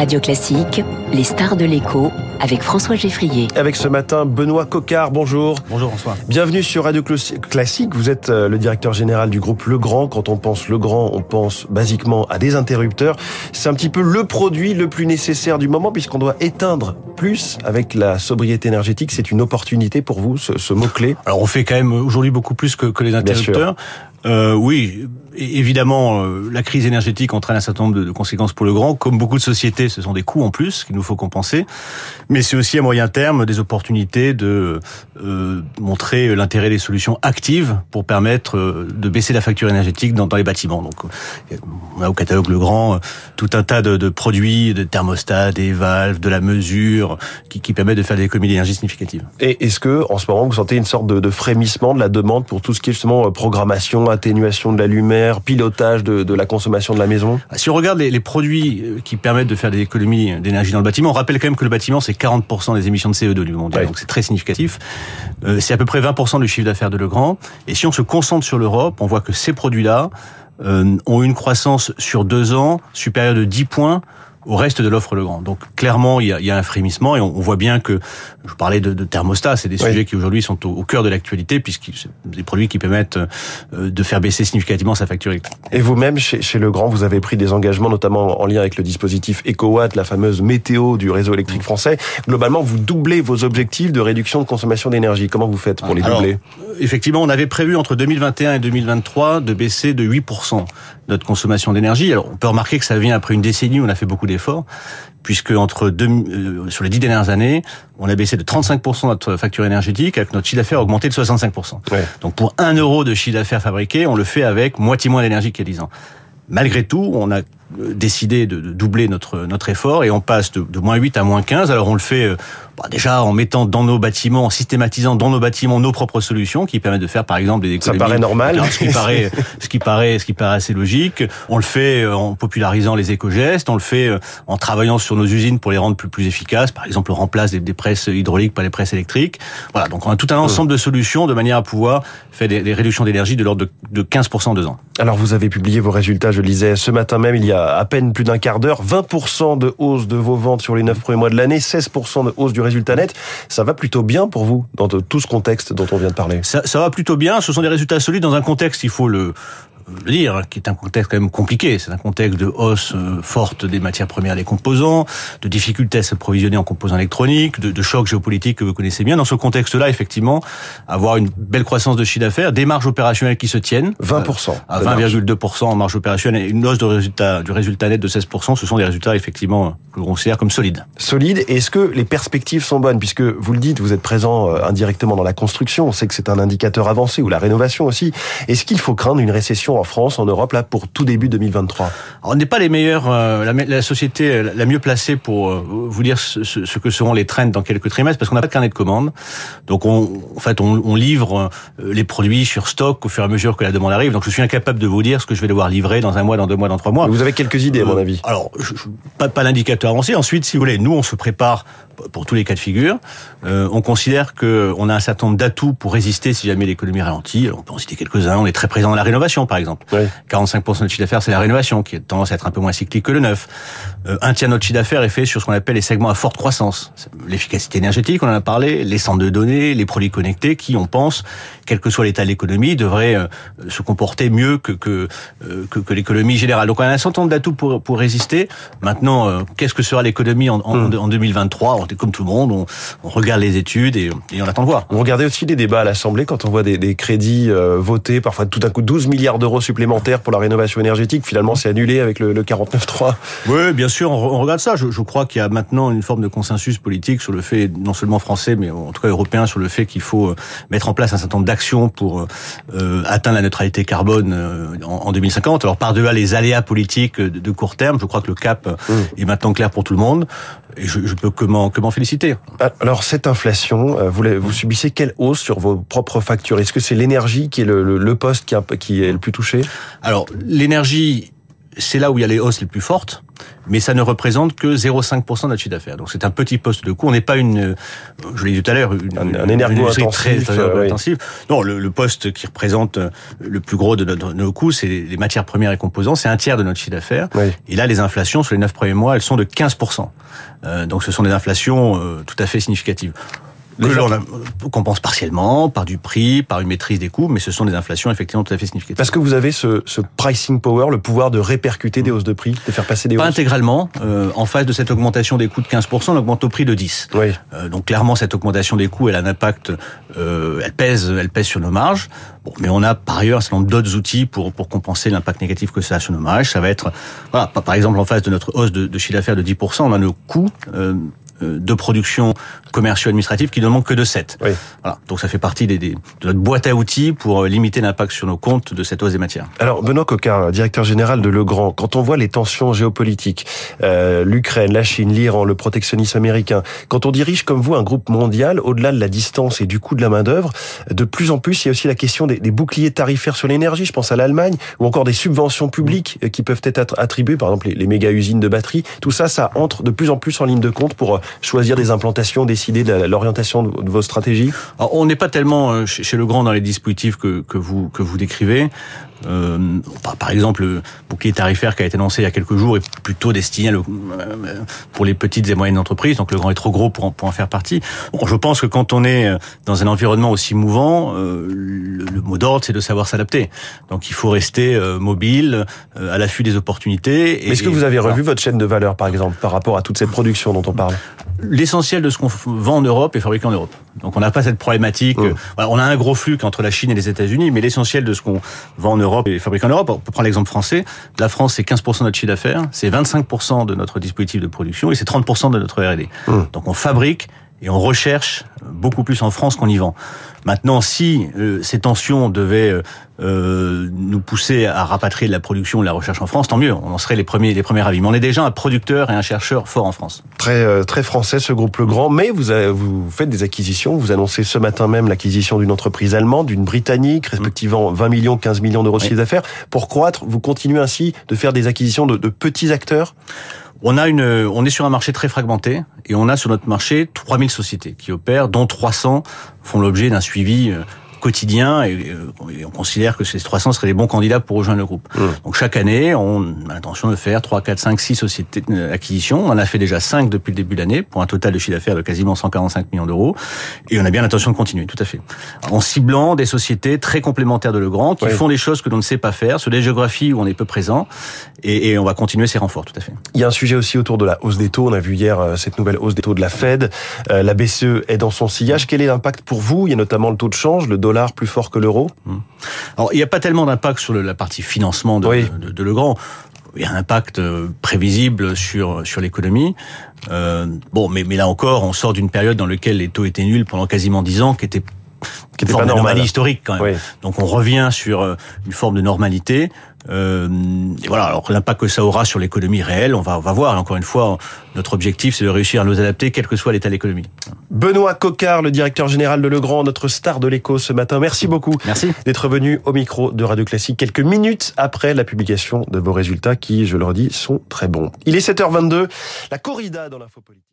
Radio Classique, les stars de l'écho avec François Geffrier. Avec ce matin Benoît Coquard, bonjour. Bonjour François. Bienvenue sur Radio Classique. Vous êtes euh, le directeur général du groupe Legrand. Quand on pense Legrand, on pense basiquement à des interrupteurs. C'est un petit peu le produit le plus nécessaire du moment puisqu'on doit éteindre plus avec la sobriété énergétique. C'est une opportunité pour vous, ce, ce mot-clé Alors on fait quand même aujourd'hui beaucoup plus que, que les interrupteurs. Euh, oui, évidemment, euh, la crise énergétique entraîne un certain nombre de, conséquences pour le grand. Comme beaucoup de sociétés, ce sont des coûts en plus qu'il nous faut compenser. Mais c'est aussi à moyen terme des opportunités de euh, montrer l'intérêt des solutions actives pour permettre euh, de baisser la facture énergétique dans, dans, les bâtiments. Donc, on a au catalogue Le Grand tout un tas de, de produits, de thermostats, des valves, de la mesure, qui, qui permettent de faire des économies d'énergie significatives. Et est-ce que, en ce moment, vous sentez une sorte de, de frémissement de la demande pour tout ce qui est justement programmation atténuation de la lumière, pilotage de, de la consommation de la maison? Si on regarde les, les, produits euh, qui permettent de faire des économies d'énergie dans le bâtiment, on rappelle quand même que le bâtiment, c'est 40% des émissions de CO2 du monde, donc c'est très significatif. Euh, c'est à peu près 20% du chiffre d'affaires de Legrand. Et si on se concentre sur l'Europe, on voit que ces produits-là euh, ont une croissance sur deux ans supérieure de 10 points au reste de l'offre Legrand. Donc clairement, il y a, il y a un frémissement et on, on, voit bien que, je parlais de, de thermostat, c'est des oui. sujets qui aujourd'hui sont au, au, cœur de l'actualité puisque c'est des produits qui permettent euh, de faire baisser significativement sa facture électrique. Et vous-même, chez, chez Legrand, vous avez pris des engagements, notamment en lien avec le dispositif EcoWatt, la fameuse météo du réseau électrique français. Globalement, vous doublez vos objectifs de réduction de consommation d'énergie. Comment vous faites pour les Alors, doubler? Effectivement, on avait prévu entre 2021 et 2023 de baisser de 8% notre consommation d'énergie. Alors, on peut remarquer que ça vient après une décennie où on a fait beaucoup d'efforts, puisque entre deux, euh, sur les dix dernières années, on a baissé de 35% notre facture énergétique, avec notre chiffre d'affaires augmenté de 65%. Ouais. Donc, pour un euro de chiffre d'affaires fabriqué, on le fait avec moitié moins d'énergie qu'il y a 10 ans. Malgré tout, on a décidé de, doubler notre notre effort et on passe de, de, moins 8 à moins 15. Alors on le fait bah déjà en mettant dans nos bâtiments, en systématisant dans nos bâtiments nos propres solutions qui permettent de faire par exemple des économies. Ça paraît normal. Ce qui paraît, ce qui paraît, ce qui paraît assez logique. On le fait en popularisant les éco-gestes. On le fait en travaillant sur nos usines pour les rendre plus plus efficaces. Par exemple, on remplace des, des presses hydrauliques par les presses électriques. Voilà. Donc on a tout un ensemble de solutions de manière à pouvoir faire des, des réductions d'énergie de l'ordre de, de 15% en deux ans. Alors vous avez publié vos résultats, je lisais ce matin même, il y a à peine plus d'un quart d'heure, 20% de hausse de vos ventes sur les 9 premiers mois de l'année, 16% de hausse du résultat net. Ça va plutôt bien pour vous dans tout ce contexte dont on vient de parler? Ça, ça va plutôt bien. Ce sont des résultats solides dans un contexte, il faut le, le dire, hein, qui est un contexte quand même compliqué. C'est un contexte de hausse euh, forte des matières premières, des composants, de difficultés à se provisionner en composants électroniques, de, de chocs géopolitiques que vous connaissez bien. Dans ce contexte-là, effectivement, avoir une belle croissance de chiffre d'affaires, des marges opérationnelles qui se tiennent. 20%. Euh, à 20,2% en marge opérationnelle, une hausse de résultat, du résultat net de 16%. Ce sont des résultats, effectivement, que l'on considère comme solides. Solides. Est-ce que les perspectives sont bonnes? Puisque vous le dites, vous êtes présent euh, indirectement dans la construction. On sait que c'est un indicateur avancé ou la rénovation aussi. Est-ce qu'il faut craindre une récession en France, en Europe, là, pour tout début 2023 Alors, On n'est pas les meilleurs, euh, la, la, société la mieux placée pour euh, vous dire ce, ce, que seront les trends dans quelques trimestres, parce qu'on n'a pas de carnet de commandes. Donc, on, en fait, on, on, livre euh, les produits sur stock au fur et à mesure que la demande arrive. Donc, je suis incapable de vous dire ce que je vais devoir livrer dans un mois, dans deux mois, dans trois mois. Vous avez quelques idées, à mon avis. Alors, je, je, pas, pas l'indicateur avancé. Ensuite, si vous voulez, nous, on se prépare pour tous les cas de figure. Euh, on considère que on a un certain nombre d'atouts pour résister si jamais l'économie ralentit. On peut en citer quelques-uns. On est très présent dans la rénovation, par exemple. Oui. 45% de notre chiffre d'affaires, c'est la rénovation, qui a tendance à être un peu moins cyclique que le neuf. Euh, un tiers de notre chiffre d'affaires est fait sur ce qu'on appelle les segments à forte croissance. L'efficacité énergétique, on en a parlé, les centres de données, les produits connectés, qui, on pense, quel que soit l'état de l'économie, devraient euh, se comporter mieux que que, euh, que, que l'économie générale. Donc, on a un certain nombre d'atouts pour pour résister. Maintenant, euh, qu'est-ce que sera l'économie en, en, mmh. en 2023 On est comme tout le monde, on, on regarde les études et, et, on attend de voir. On regardait aussi les débats à l'Assemblée quand on voit des, des crédits euh, votés, parfois tout d'un coup 12 milliards d'euros supplémentaires pour la rénovation énergétique. Finalement, c'est annulé avec le, le 49.3. Oui, bien sûr, on, on regarde ça. Je, je crois qu'il y a maintenant une forme de consensus politique sur le fait, non seulement français, mais en tout cas européen, sur le fait qu'il faut euh, mettre en place un certain nombre d'actions pour euh, atteindre la neutralité carbone euh, en, en, 2050. Alors par-delà les aléas politiques de, de, court terme, je crois que le cap mmh. est maintenant clair pour tout le monde. Et je, je peux comment comment féliciter. Alors cette inflation, euh, vous, vous subissez quelle hausse sur vos propres factures? Est-ce que c'est l'énergie qui est le, le, le poste qui, a, qui est le plus touché? Alors l'énergie, c'est là où il y a les hausses les plus fortes mais ça ne représente que 0,5% de notre chiffre d'affaires. Donc c'est un petit poste de coût. On n'est pas une, je l'ai dit tout à l'heure, une, un, un énergo intensif, très, intensif. Non, le, le, poste qui représente le plus gros de, nos, de nos coûts, c'est les matières premières et composants. C'est un tiers de notre chiffre d'affaires. Oui. Et là, les inflations sur les neuf premiers mois, elles sont de 15%. Euh, donc ce sont des inflations euh, tout à fait significatives que l'on compense partiellement par du prix, par une maîtrise des coûts, mais ce sont des inflations effectivement tout à fait significatives. Parce que vous avez ce, ce pricing power, le pouvoir de répercuter des hausses de prix, de faire passer des Pas hausses intégralement. Euh, en face de cette augmentation des coûts de 15%, on augmente au prix de 10. Oui. Euh, donc clairement, cette augmentation des coûts, elle a un impact, euh, elle pèse, elle pèse sur nos marges. Bon, mais on a par ailleurs un certain nombre d'autres outils pour pour compenser l'impact négatif que ça a sur nos marges. Ça va être, voilà, par exemple en face de notre hausse de, de chiffre d'affaires de 10%, on a nos coûts euh, de production commercio-administrative qui ne manque que de 7. Oui. Voilà. Donc ça fait partie des, des, de notre boîte à outils pour limiter l'impact sur nos comptes de cette hausse des matières. Alors Benoît Coquin, directeur général de Legrand, quand on voit les tensions géopolitiques, euh, l'Ukraine, la Chine, l'Iran, le protectionnisme américain, quand on dirige comme vous un groupe mondial, au-delà de la distance et du coût de la main d'œuvre, de plus en plus il y a aussi la question des, des boucliers tarifaires sur l'énergie. Je pense à l'Allemagne ou encore des subventions publiques euh, qui peuvent être attribuées, par exemple les, les méga usines de batteries. Tout ça, ça entre de plus en plus en ligne de compte pour choisir des implantations, décider de l'orientation de vos stratégies Alors, On n'est pas tellement euh, chez Legrand dans les dispositifs que, que, vous, que vous décrivez. Euh, par exemple, le bouclier tarifaire qui a été lancé il y a quelques jours est plutôt destiné à le, euh, pour les petites et moyennes entreprises. Donc le grand est trop gros pour en, pour en faire partie. Bon, je pense que quand on est dans un environnement aussi mouvant, euh, le, le, mot d'ordre c'est de savoir s'adapter. Donc il faut rester euh, mobile, à l'affût des opportunités. Est-ce que vous avez revu voilà. votre chaîne de valeur, par exemple, par rapport à toute cette production dont on parle? L'essentiel de ce qu'on vend en Europe est fabriqué en Europe. Donc on n'a pas cette problématique. Voilà, on a un gros flux entre la Chine et les États-Unis, mais l'essentiel de ce qu'on vend en Europe est fabriqué en Europe. On peut prendre l'exemple français. La France, c'est 15% de notre chiffre d'affaires, c'est 25% de notre dispositif de production et c'est 30% de notre R&D. Donc on fabrique et on recherche beaucoup plus en France qu'on y vend. Maintenant, si euh, ces tensions devaient euh, nous pousser à rapatrier de la production, de la recherche en France, tant mieux. On en serait les premiers, les premiers avis. Mais on est déjà un producteur et un chercheur fort en France. Très, euh, très français ce groupe Le Grand. Mais vous, avez, vous faites des acquisitions. Vous annoncez ce matin même l'acquisition d'une entreprise allemande, d'une britannique, respectivement 20 millions, 15 millions d'euros de chiffre d'affaires. Pour croître, vous continuez ainsi de faire des acquisitions de, de petits acteurs? On a une, on est sur un marché très fragmenté et on a sur notre marché 3000 sociétés qui opèrent, dont 300 font l'objet d'un suivi quotidien et, et, on considère que ces 300 seraient les bons candidats pour rejoindre le groupe. Mmh. Donc chaque année, on a l'intention de faire 3, 4, 5, 6 sociétés d'acquisition. On en a fait déjà 5 depuis le début de l'année pour un total de chiffre d'affaires de quasiment 145 millions d'euros et on a bien l'intention de continuer, tout à fait. En ciblant des sociétés très complémentaires de Legrand qui oui. font des choses que l'on ne sait pas faire sur des géographies où on est peu présent et, et, on va continuer ces renforts, tout à fait. Il y a un sujet aussi autour de la hausse des taux. On a vu hier euh, cette nouvelle hausse des taux de la Fed. Euh, la BCE est dans son sillage. Quel est l'impact pour vous? Il y a notamment le taux de change, le dollar plus fort que le l'euro Alors, il n'y a pas tellement d'impact sur la partie financement de, oui. de, de Legrand. Il y a un impact prévisible sur sur l'économie. Euh, bon, mais mais là encore, on sort d'une période dans laquelle les taux étaient nuls pendant quasiment dix ans, qui était qui était pas normal. historique quand même. Oui. Donc on revient sur une forme de normalité. Euh, et voilà. Alors l'impact que ça aura sur l'économie réelle, on va, on va voir. Et encore une fois, notre objectif, c'est de réussir à nous adapter, quel que soit l'état de l'économie. Benoît Coquard, le directeur général de Legrand, notre star de l'écho ce matin. Merci beaucoup. Merci d'être venu au micro de Radio Classique quelques minutes après la publication de vos résultats, qui, je le redis, sont très bons. Il est 7h22. La corrida dans l'info politique.